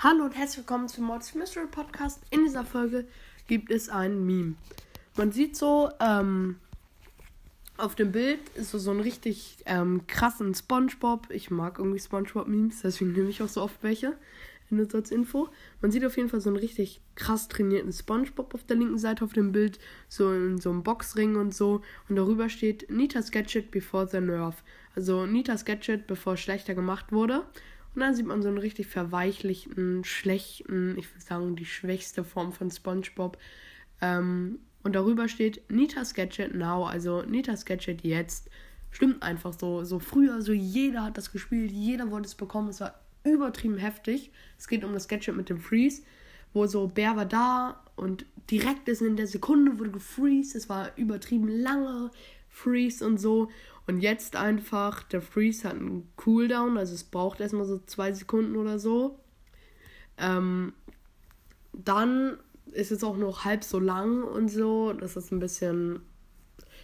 Hallo und herzlich willkommen zum Mods Mystery Podcast. In dieser Folge gibt es ein Meme. Man sieht so, ähm, auf dem Bild ist so, so ein richtig ähm, krassen Spongebob. Ich mag irgendwie Spongebob-Memes, deswegen nehme ich auch so oft welche. Nur als Info. Man sieht auf jeden Fall so einen richtig krass trainierten Spongebob auf der linken Seite auf dem Bild. So in so einem Boxring und so. Und darüber steht Nita's Gadget before the nerf. Also Nita's Gadget, bevor es schlechter gemacht wurde. Und dann sieht man so einen richtig verweichlichten, schlechten, ich würde sagen, die schwächste Form von SpongeBob. Ähm, und darüber steht Nita's Gadget now, also Nita's Gadget jetzt. Stimmt einfach so. So früher, so jeder hat das gespielt, jeder wollte es bekommen. Es war übertrieben heftig. Es geht um das Gadget mit dem Freeze, wo so Bär war da und direkt ist in der Sekunde wurde gefreeze. Es war übertrieben lange Freeze und so. Und jetzt einfach, der Freeze hat einen Cooldown, also es braucht erstmal so zwei Sekunden oder so. Ähm, dann ist es auch noch halb so lang und so. Das ist ein bisschen.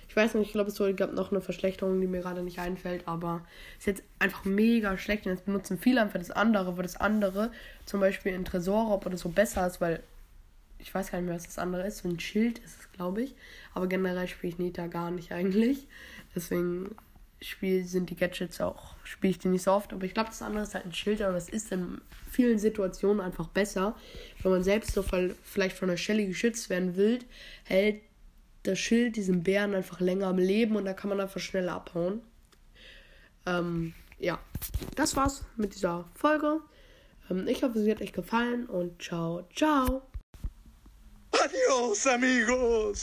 Ich weiß nicht, ich glaube, es gab noch eine Verschlechterung, die mir gerade nicht einfällt, aber ist jetzt einfach mega schlecht. Und jetzt benutzen viele einfach das andere, weil das andere zum Beispiel in Tresorraub oder so besser ist, weil ich weiß gar nicht mehr, was das andere ist. So ein Schild ist es, glaube ich. Aber generell spiele ich Nita gar nicht eigentlich. Deswegen spiel, sind die Gadgets auch, spiele ich die nicht so oft. Aber ich glaube, das andere ist halt ein Schild, aber das ist in vielen Situationen einfach besser. Wenn man selbst so vielleicht von der Shelly geschützt werden will, hält das Schild diesen Bären einfach länger am Leben und da kann man einfach schneller abhauen. Ähm, ja, das war's mit dieser Folge. Ähm, ich hoffe, sie hat euch gefallen und ciao, ciao. Adios, amigos.